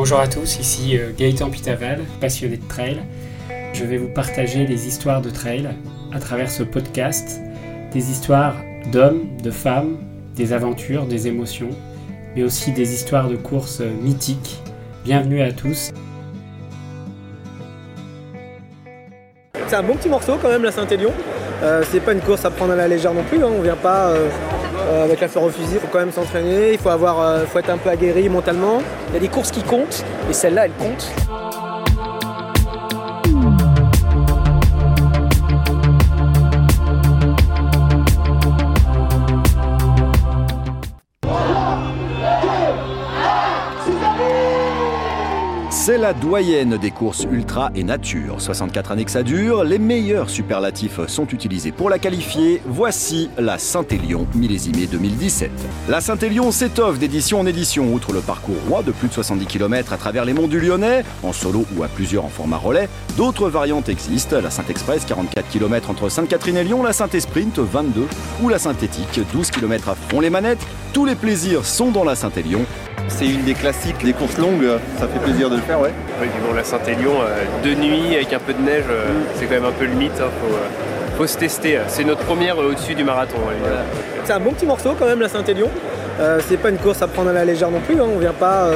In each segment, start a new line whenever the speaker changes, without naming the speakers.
Bonjour à tous, ici euh, Gaëtan Pitaval, passionné de trail. Je vais vous partager les histoires de trail à travers ce podcast, des histoires d'hommes, de femmes, des aventures, des émotions, mais aussi des histoires de courses mythiques. Bienvenue à tous.
C'est un bon petit morceau quand même la Saint-Élion. Euh, c'est pas une course à prendre à la légère non plus, hein. on vient pas euh, euh, avec la fleur au fusil, il faut quand même s'entraîner, il faut, avoir, faut être un peu aguerri mentalement. Il y a des courses qui comptent, et celle-là elle compte.
C'est la doyenne des courses ultra et nature. 64 années que ça dure, les meilleurs superlatifs sont utilisés pour la qualifier. Voici la Saint-Élion millésimée 2017. La Saint-Élion s'étoffe d'édition en édition, outre le parcours roi de plus de 70 km à travers les monts du Lyonnais, en solo ou à plusieurs en format relais. D'autres variantes existent, la Saint-Express 44 km entre Sainte-Catherine et Lyon, la Saint-Esprint 22 ou la Synthétique 12 km à fond les manettes. Tous les plaisirs sont dans la Saint-Élion
c'est une des classiques, des courses longues, ça fait plaisir de le faire, ouais.
Oui, bon, la Saint-Élion, euh, de nuit avec un peu de neige, euh, mm. c'est quand même un peu le mythe. Hein, euh, faut, se tester. C'est notre première au-dessus du marathon.
C'est un bon petit morceau quand même, la Saint-Élion. c'est pas une course à prendre à la légère non plus. Hein. On vient pas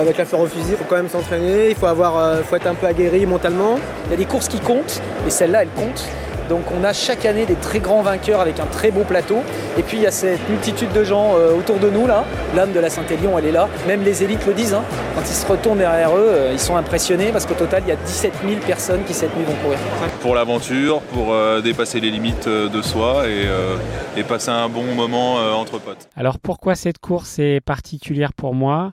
avec la fleur au fusil. Il faut quand même s'entraîner. Il faut avoir, faut être un peu aguerri mentalement. Il y a des courses qui comptent et celle-là, elle compte. Donc on a chaque année des très grands vainqueurs avec un très beau plateau. Et puis il y a cette multitude de gens euh, autour de nous là. L'âme de la Saint-Élion, elle est là. Même les élites le disent. Hein. Quand ils se retournent derrière eux, euh, ils sont impressionnés parce qu'au total, il y a 17 000 personnes qui cette nuit vont courir.
Pour l'aventure, pour euh, dépasser les limites de soi et, passer un bon moment entre potes.
Alors pourquoi cette course est particulière pour moi?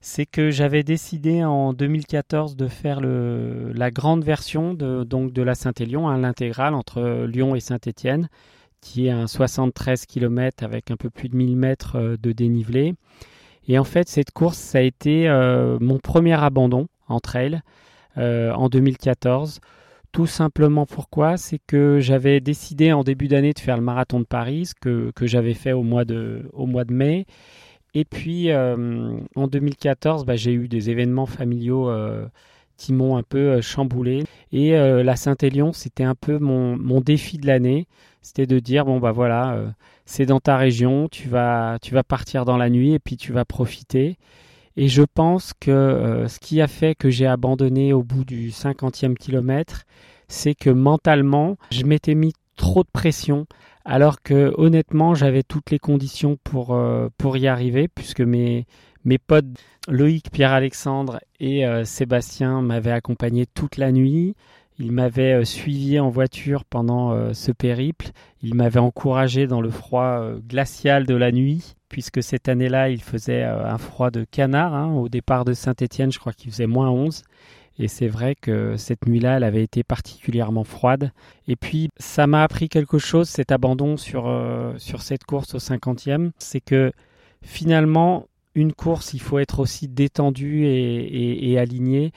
C'est que j'avais décidé en 2014 de faire la grande version de, donc de la Saint-Élion, hein, l'intégrale entre Lyon et Saint-Étienne, qui est un 73 km avec un peu plus de 1000 mètres euh, de dénivelé. Et en fait, cette course, ça a été euh, mon premier abandon en trail euh, en 2014. Tout simplement pourquoi? C'est que j'avais décidé en début d'année de faire le marathon de Paris, que, que j'avais fait au mois de, au mois de mai. Et puis euh, en 2014, bah, j'ai eu des événements familiaux euh, qui m'ont un peu euh, chamboulé. Et la Saint-Élion, c'était un peu mon, défi de l'année. C'était de dire, bon, bah voilà, c'est dans ta région, tu vas, tu vas partir dans la nuit et puis tu vas profiter. Et je pense que ce qui a fait que j'ai abandonné au bout du 50e kilomètre, c'est que mentalement, je m'étais mis trop de pression alors que honnêtement j'avais toutes les conditions pour, euh, pour y arriver puisque mes, mes potes Loïc, Pierre-Alexandre et euh, Sébastien m'avaient accompagné toute la nuit. Ils m'avaient euh, suivi en voiture pendant ce périple. Ils m'avaient encouragé dans le froid glacial de la nuit, puisque cette année-là, il faisait un froid de canard. Hein. Au départ de Saint-Étienne, je crois qu'il faisait moins 11. Et c'est vrai que cette nuit-là, elle avait été particulièrement froide. Et puis, ça m'a appris quelque chose, cet abandon sur, euh, sur cette course au 50e. C'est que finalement, une course, il faut être aussi détendu et, aligné.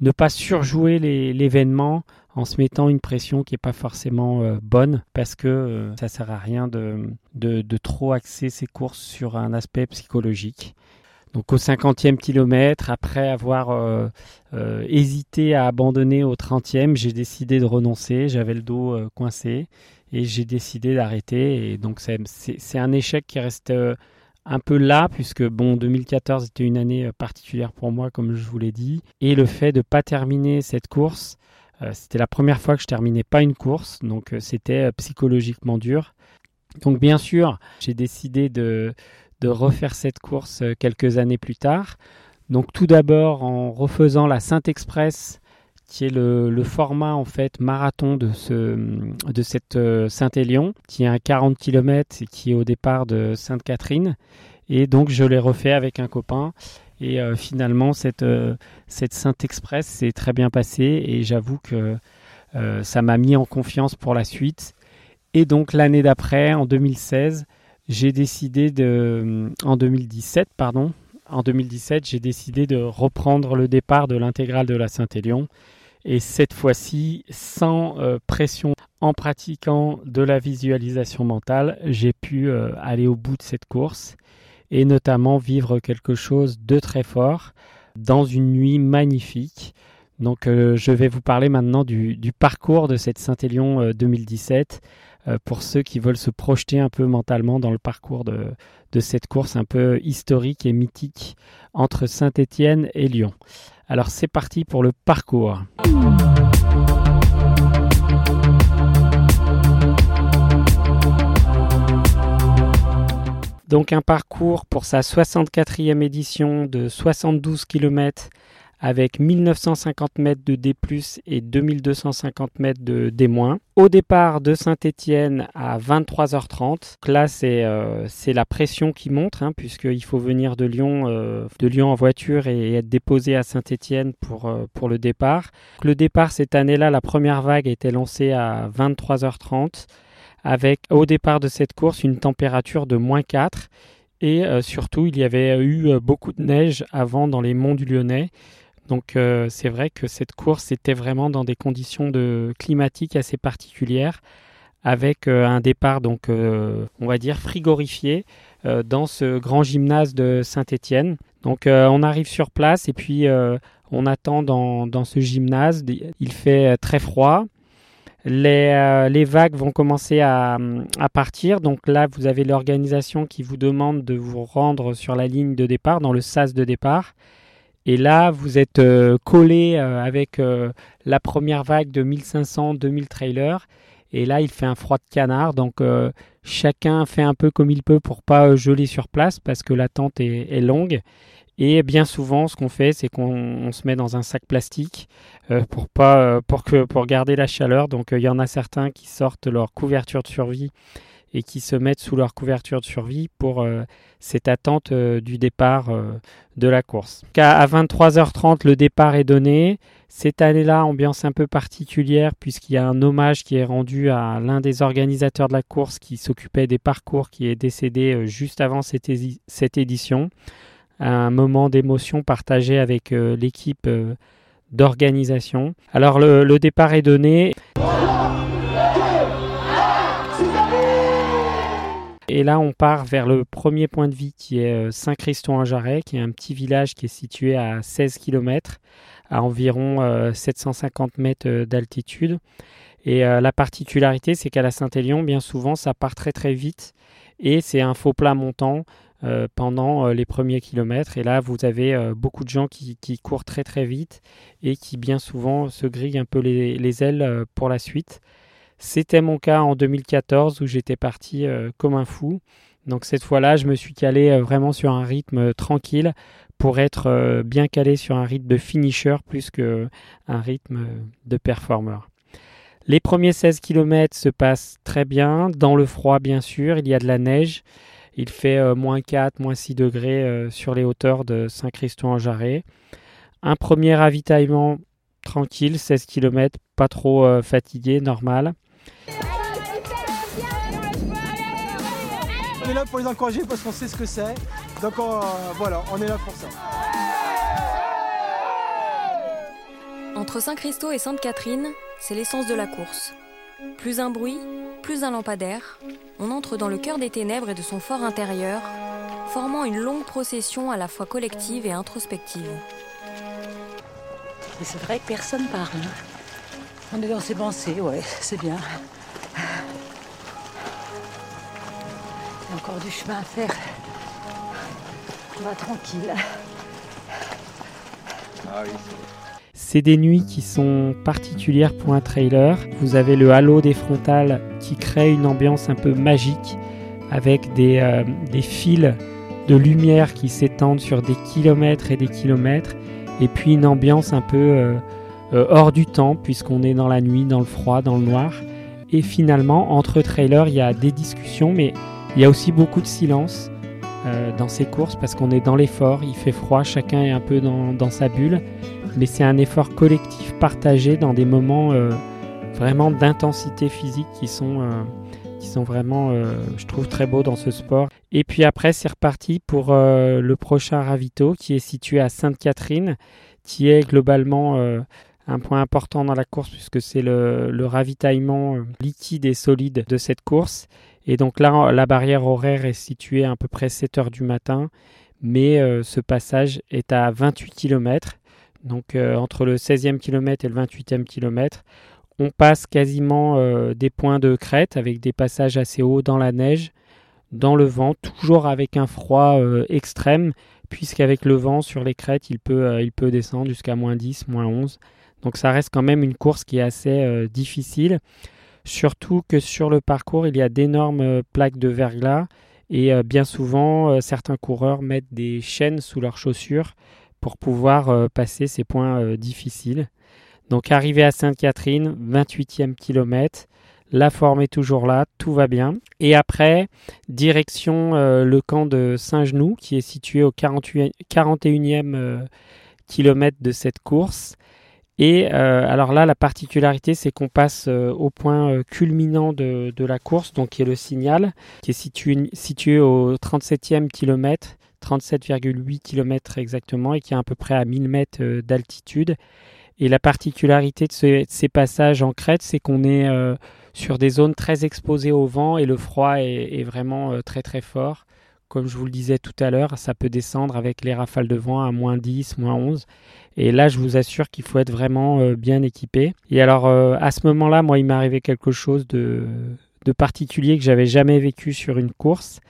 Ne pas surjouer l'événement en se mettant une pression qui n'est pas forcément euh, bonne parce que euh, ça sert à rien de, de, de trop axer ces courses sur un aspect psychologique. Donc au 50e kilomètre, après avoir euh, euh, hésité à abandonner au 30e, j'ai décidé de renoncer. J'avais le dos euh, coincé et j'ai décidé d'arrêter. Et donc c'est un échec qui reste un peu là, puisque bon, 2014 était une année particulière pour moi, comme je vous l'ai dit. Et le fait de ne pas terminer cette course, c'était la première fois que je terminais pas une course, donc c'était psychologiquement dur. Donc bien sûr, j'ai décidé de de refaire cette course euh, quelques années plus tard. Donc tout d'abord en refaisant la Saint-Express, qui est le, format en fait marathon de, ce, de cette euh, Saint-Élion, qui est un 40 km et qui est au départ de Sainte-Catherine. Et donc je l'ai refait avec un copain. Et euh, finalement, cette, cette Saint-Express s'est très bien passée et j'avoue que ça m'a mis en confiance pour la suite. Et donc l'année d'après, en 2016, j'ai décidé de, en 2017, pardon, en 2017, j'ai décidé de reprendre le départ de l'intégrale de la Saint-Élion. Et cette fois-ci, sans euh, pression, en pratiquant de la visualisation mentale, j'ai pu euh, aller au bout de cette course et notamment vivre quelque chose de très fort. dans une nuit magnifique. Donc je vais vous parler maintenant du, parcours de cette Saint-Élion 2017 pour ceux qui veulent se projeter un peu mentalement dans le parcours de, de cette course un peu historique et mythique entre Saint-Étienne et Lyon. Alors c'est parti pour le parcours. Donc un parcours pour sa 64e édition de 72 km avec 1950 mètres de D+, et 2250 mètres de D-. Au départ de Saint-Étienne à 23h30, là euh, c'est la pression qui monte, hein, puisqu'il faut venir de Lyon, euh, de Lyon en voiture et, être déposé à Saint-Étienne pour, euh, pour le départ. Le départ cette année-là, la première vague a été lancée à 23h30 avec au départ de cette course une température de moins 4 et surtout il y avait eu beaucoup de neige avant dans les monts du Lyonnais donc euh, c'est vrai que cette course était vraiment dans des conditions de climatiques assez particulières, avec euh, un départ donc euh, on va dire frigorifié dans ce grand gymnase de Saint-Étienne. Donc on arrive sur place et puis on attend dans, ce gymnase. Il fait très froid. Les, vagues vont commencer à, à, partir. Donc là, vous avez l'organisation qui vous demande de vous rendre sur la ligne de départ, dans le sas de départ. Et là, vous êtes euh, collé euh, avec euh, la première vague de 1500-2000 trailers. Et là, il fait un froid de canard. Donc, chacun fait un peu comme il peut pour pas geler sur place parce que l'attente est, est longue. Et bien souvent, ce qu'on fait, c'est qu'on se met dans un sac plastique pour, pas, pour, que, pour garder la chaleur. Donc, il y en a certains qui sortent leur couverture de survie et qui se mettent sous leur couverture de survie pour euh, cette attente euh, du départ euh, de la course. À 23h30, le départ est donné. Cette année-là, ambiance un peu particulière puisqu'il y a un hommage qui est rendu à l'un des organisateurs de la course qui s'occupait des parcours qui est décédé juste avant cette, cette édition. Un moment d'émotion partagé avec l'équipe d'organisation. Alors le, le départ est donné. Et là, on part vers le premier point de vie qui est euh, Saint-Christon-en-Jarret, qui est un petit village qui est situé à 16 km, à environ 750 euh, mètres euh, d'altitude. Et la particularité, c'est qu'à la Saint-Élion, bien souvent, ça part très très vite et c'est un faux plat montant pendant les premiers kilomètres. Et là, vous avez beaucoup de gens qui, courent très très vite et qui bien souvent se grillent un peu les ailes pour la suite. C'était mon cas en 2014 où j'étais parti euh, comme un fou. Donc cette fois-là, je me suis calé euh, vraiment sur un rythme euh, tranquille pour être bien calé sur un rythme de finisher plus qu'un rythme de performeur. Les premiers 16 km se passent très bien, dans le froid bien sûr, il y a de la neige, il fait moins 4, moins 6 degrés sur les hauteurs de Saint-Christon-en-Jarret. Un premier ravitaillement tranquille, 16 km, pas trop fatigué, normal.
On est là pour les encourager parce qu'on sait ce que c'est. Donc euh, voilà, on est là pour ça.
Entre Saint-Christo et Sainte-Catherine, c'est l'essence de la course. Plus un bruit, plus un lampadaire, on entre dans le cœur des ténèbres et de son fort intérieur, formant une longue procession à la fois collective et introspective.
c'est vrai que personne parle. On est dans ses pensées, ouais, c'est bien. encore du chemin à faire. On va tranquille.
Ah c'est des nuits qui sont particulières pour un trailer. Vous avez le halo des frontales qui crée une ambiance un peu magique avec des, euh, des fils de lumière qui s'étendent sur des kilomètres et des kilomètres. Et puis une ambiance un peu euh, euh, hors du temps puisqu'on est dans la nuit, dans le froid, dans le noir. Et finalement, entre trailers, il y a des discussions, mais il y a aussi beaucoup de silence euh, dans ces courses parce qu'on est dans l'effort, il fait froid, chacun est un peu dans, sa bulle, mais c'est un effort collectif partagé dans des moments euh, vraiment d'intensité physique qui sont, qui sont vraiment, je trouve, très beaux dans ce sport. Et puis après, c'est reparti pour le prochain ravito qui est situé à Sainte-Catherine, qui est globalement un point important dans la course puisque c'est le, le, ravitaillement liquide et solide de cette course et donc là, la barrière horaire est située à, peu près 7 heures du matin. mais ce passage est à 28 km. Donc entre le 16e kilomètre et le 28e kilomètre, on passe quasiment des points de crête avec des passages assez hauts dans la neige, dans le vent, toujours avec un froid extrême, puisqu'avec le vent sur les crêtes, il peut, il peut descendre jusqu'à moins 10, moins 11. Donc ça reste quand même une course qui est assez difficile. Surtout que sur le parcours, il y a d'énormes euh, plaques de verglas et euh, bien souvent, euh, certains coureurs mettent des chaînes sous leurs chaussures pour pouvoir passer ces points difficiles. Donc arrivé à Sainte-Catherine, 28e kilomètre, la forme est toujours là, tout va bien. Et après, direction le camp de Saint-Genoux qui est situé au 41e kilomètre de cette course. Et euh, alors là, la particularité, c'est qu'on passe euh, au point euh, culminant de, la course, donc qui est le signal, qui est situé, situé au 37e kilomètre, 37,8 km exactement, et qui est à peu près à 1000 mètres d'altitude. Et la particularité de, ces passages en crête, c'est qu'on est, sur des zones très exposées au vent et le froid est vraiment très très fort. Comme je vous le disais tout à l'heure, ça peut descendre avec les rafales de vent à moins 10, moins 11. Et là, je vous assure qu'il faut être vraiment euh, bien équipé. Et alors, euh, à ce moment-là, moi, il m'est arrivé quelque chose de, particulier que j'avais jamais vécu sur une course.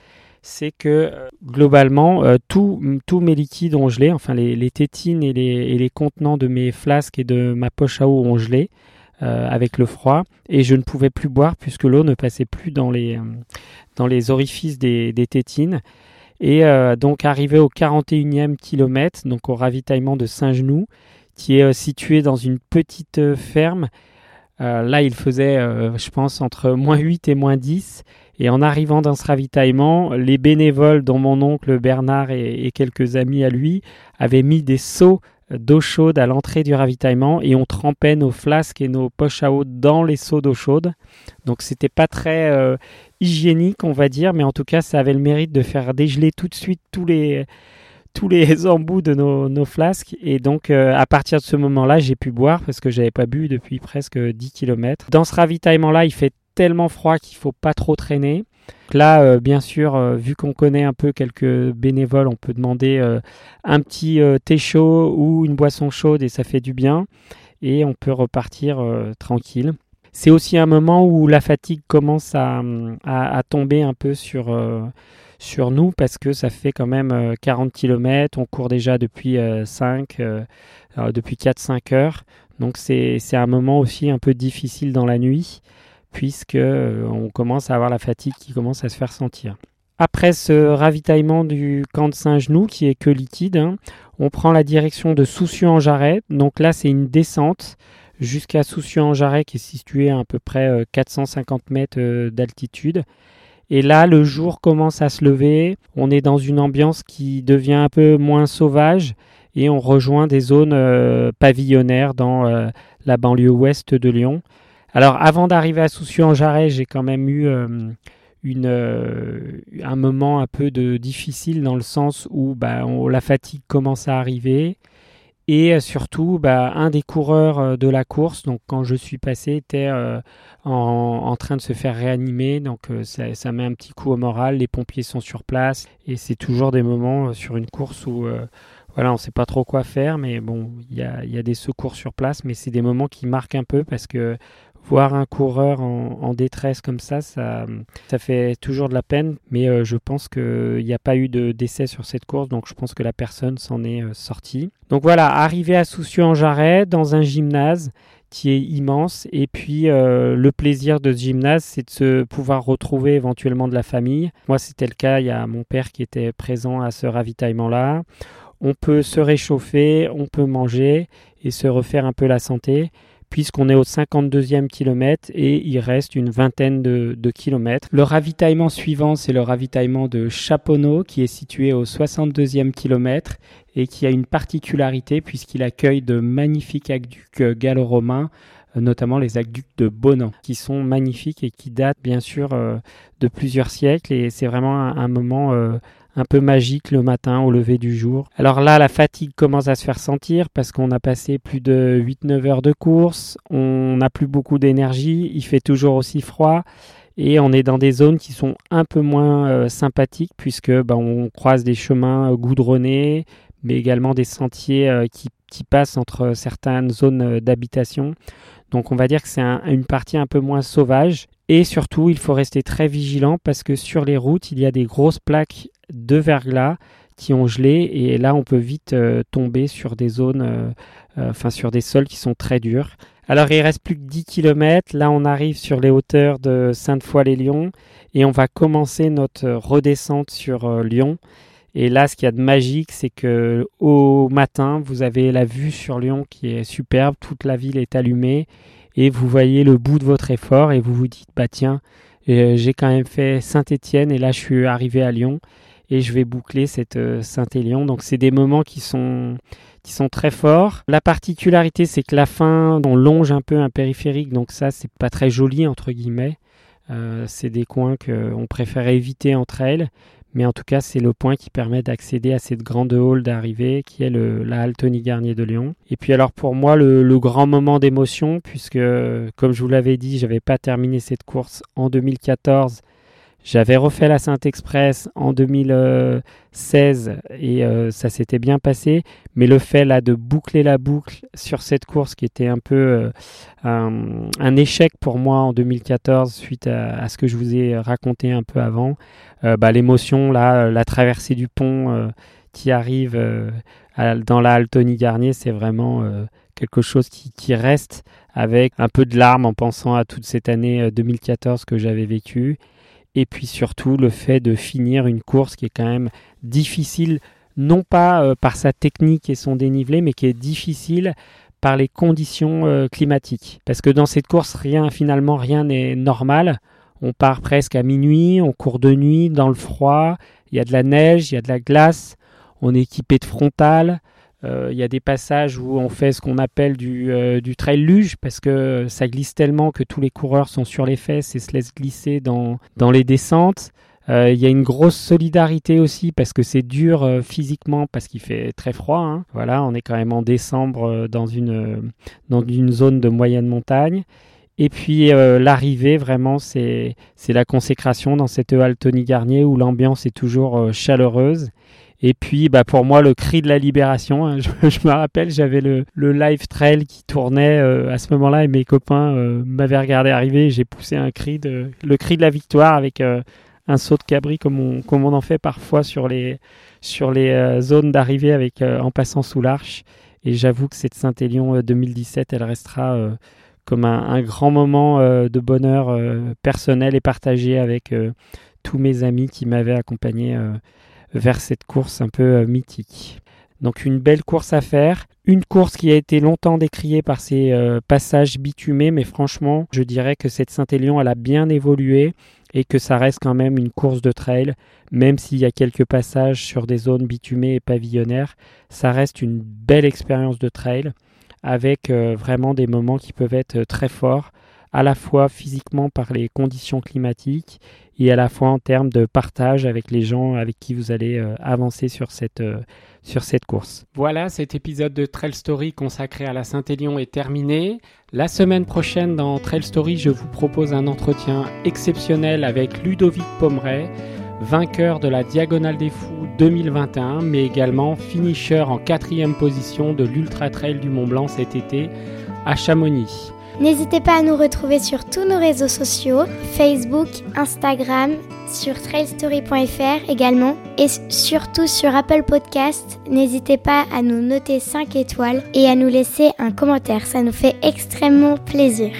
C'est que euh, globalement, tous mes liquides ont gelé, enfin les, tétines et les, et les, contenants de mes flasques et de ma poche à eau ont gelé. Euh, avec le froid et je ne pouvais plus boire puisque l'eau ne passait plus dans les, euh, dans les orifices des, tétines. Et euh, donc arrivé au 41e kilomètre, donc au ravitaillement de Saint-Genoux, qui est situé dans une petite ferme. là, il faisait, je pense, entre moins 8 et moins 10. Et en arrivant dans ce ravitaillement, les bénévoles, dont mon oncle Bernard et quelques amis à lui, avaient mis des seaux d'eau chaude à l'entrée du ravitaillement et on trempait nos flasques et nos poches à eau dans les seaux d'eau chaude. Donc c'était pas très euh, hygiénique on va dire, mais en tout cas ça avait le mérite de faire dégeler tout de suite tous les tous les embouts de nos, flasques et donc euh, à partir de ce moment-là j'ai pu boire parce que j'avais pas bu depuis presque 10 km. Dans ce ravitaillement là il fait tellement froid qu'il faut pas trop traîner. Là, euh, bien sûr, euh, vu qu'on connaît un peu quelques bénévoles, on peut demander euh, un petit thé chaud ou une boisson chaude et ça fait du bien. Et on peut repartir tranquille. C'est aussi un moment où la fatigue commence à, tomber un peu sur, nous parce que ça fait quand même 40 km. On court déjà depuis 5, depuis 4-5 heures. Donc c'est un moment aussi un peu difficile dans la nuit puisque euh, on commence à avoir la fatigue qui commence à se faire sentir. Après ce ravitaillement du camp de Saint-Genoux, qui est que liquide, hein, on prend la direction de Soucieux-en-Jarret. Donc là, c'est une descente jusqu'à Soucieux-en-Jarret, qui est situé à à peu près 450 euh, mètres euh, d'altitude. Et là, le jour commence à se lever. On est dans une ambiance qui devient un peu moins sauvage et on rejoint des zones pavillonnaires dans la banlieue ouest de Lyon. Alors, avant d'arriver à Soucieux-en-Jarret, j'ai quand même eu euh, euh, un moment un peu de difficile dans le sens où bah, la fatigue commence à arriver. Et euh, surtout, bah, un des coureurs de la course, donc quand je suis passé, était en, train de se faire réanimer. Donc ça, met un petit coup au moral. Les pompiers sont sur place. Et c'est toujours des moments sur une course où voilà, on ne sait pas trop quoi faire. Mais bon, il y a, des secours sur place. Mais c'est des moments qui marquent un peu parce que voir un coureur en, détresse comme ça, ça, ça fait toujours de la peine. Mais euh, je pense qu'il n'y a pas eu de décès sur cette course, donc je pense que la personne s'en est euh, sortie. Donc voilà, arrivé à Soucieux-en-Jarret, dans un gymnase qui est immense. Et puis euh, le plaisir de ce gymnase, c'est de se pouvoir retrouver éventuellement de la famille. Moi, c'était le cas. Il y a mon père qui était présent à ce ravitaillement-là. On peut se réchauffer, on peut manger et se refaire un peu la santé puisqu'on est au 52e kilomètre et il reste une vingtaine de, kilomètres. Le ravitaillement suivant, c'est le ravitaillement de Chaponneau qui est situé au 62e kilomètre et qui a une particularité puisqu'il accueille de magnifiques aqueducs gallo-romains notamment les aqueducs de Bonan, qui sont magnifiques et qui datent bien sûr euh, de plusieurs siècles. Et c'est vraiment un, moment euh, un peu magique le matin au lever du jour. Alors là, la fatigue commence à se faire sentir parce qu'on a passé plus de 8-9 heures de course, on n'a plus beaucoup d'énergie, il fait toujours aussi froid. Et on est dans des zones qui sont un peu moins euh, sympathiques puisque bah, on croise des chemins euh, goudronnés, mais également des sentiers euh, qui, qui, passent entre certaines zones d'habitation. Donc on va dire que c'est un, une partie un peu moins sauvage. Et surtout, il faut rester très vigilant parce que sur les routes, il y a des grosses plaques de verglas qui ont gelé et là on peut vite euh, tomber sur des zones, euh, euh, enfin sur des sols qui sont très durs. Alors il reste plus que 10 km, là on arrive sur les hauteurs de Sainte-Foy-les-Lyons et on va commencer notre redescente sur Lyon. Et là, ce qu'il y a de magique, c'est que au matin, vous avez la vue sur Lyon qui est superbe, toute la ville est allumée et vous voyez le bout de votre effort et vous vous dites bah tiens, j'ai quand même fait Saint-Étienne et là je suis arrivé à Lyon et je vais boucler cette Saint-Élion. Donc c'est des moments qui sont qui sont très forts. La particularité, c'est que la fin, on longe un peu un périphérique, donc ça, c'est pas très joli entre guillemets. Euh, c'est des coins qu'on préfère éviter entre elles, mais en tout cas, c'est le point qui permet d'accéder à cette grande hall d'arrivée qui est la halle Tony Garnier de Lyon. Et puis alors pour moi, le, le grand moment d'émotion, puisque comme je vous l'avais dit, j'avais pas terminé cette course en 2014 j'avais refait la Saint-Express en 2016 et euh, ça s'était bien passé, mais le fait là de boucler la boucle sur cette course qui était un peu euh, un, échec pour moi en 2014 suite à, ce que je vous ai raconté un peu avant, euh, bah, l'émotion là, la traversée du pont qui arrive dans la halle Tony Garnier, c'est vraiment quelque chose qui, reste avec un peu de larmes en pensant à toute cette année 2014 que j'avais vécue et puis surtout le fait de finir une course qui est quand même difficile, non pas euh, par sa technique et son dénivelé, mais qui est difficile par les conditions euh, climatiques. Parce que dans cette course, rien finalement, rien n'est normal. On part presque à minuit, on court de nuit dans le froid, il y a de la neige, il y a de la glace, on est équipé de frontales, il y a des passages où on fait ce qu'on appelle du, euh, du, trail luge parce que ça glisse tellement que tous les coureurs sont sur les fesses et se laissent glisser dans, dans les descentes. Euh, il y a une grosse solidarité aussi parce que c'est dur euh, physiquement parce qu'il fait très froid. Hein. Voilà, on est quand même en décembre euh, dans une, dans une zone de moyenne montagne. Et puis l'arrivée, vraiment, c'est la consécration dans cette halle Tony Garnier où l'ambiance est toujours chaleureuse. Et puis, bah, pour moi, le cri de la libération. Hein, je, me rappelle, j'avais le, le, live trail qui tournait euh, à ce moment-là et mes copains euh, m'avaient regardé arriver. J'ai poussé un cri de, le cri de la victoire avec euh, un saut de cabri comme on, comme on en fait parfois sur les, sur les zones d'arrivée avec en passant sous l'arche. Et j'avoue que cette Saint-Élion 2017, elle restera comme un, un, grand moment de bonheur personnel et partagé avec tous mes amis qui m'avaient accompagné vers cette course un peu euh, mythique. Donc une belle course à faire, une course qui a été longtemps décriée par ses euh, passages bitumés, mais franchement, je dirais que cette Saint-Élion, elle a bien évolué et que ça reste quand même une course de trail, même s'il y a quelques passages sur des zones bitumées et pavillonnaires, ça reste une belle expérience de trail avec euh, vraiment des moments qui peuvent être très forts, à la fois physiquement par les conditions climatiques et à la fois en termes de partage avec les gens avec qui vous allez euh, avancer sur cette, euh, sur cette course. Voilà, cet épisode de Trail Story consacré à la Saint-Élion est terminé. La semaine prochaine dans Trail Story, je vous propose un entretien exceptionnel avec Ludovic Pomeray, vainqueur de la Diagonale des Fous 2021, mais également finisher en quatrième position de l'Ultra Trail du Mont Blanc cet été à Chamonix.
N'hésitez pas à nous retrouver sur tous nos réseaux sociaux, Facebook, Instagram, sur trailstory.fr également et surtout sur Apple Podcast. N'hésitez pas à nous noter 5 étoiles et à nous laisser un commentaire, ça nous fait extrêmement plaisir.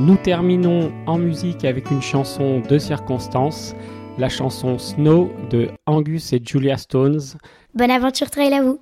Nous terminons en musique avec une chanson de circonstance, la chanson Snow de Angus et Julia Stones.
Bonne aventure trail à vous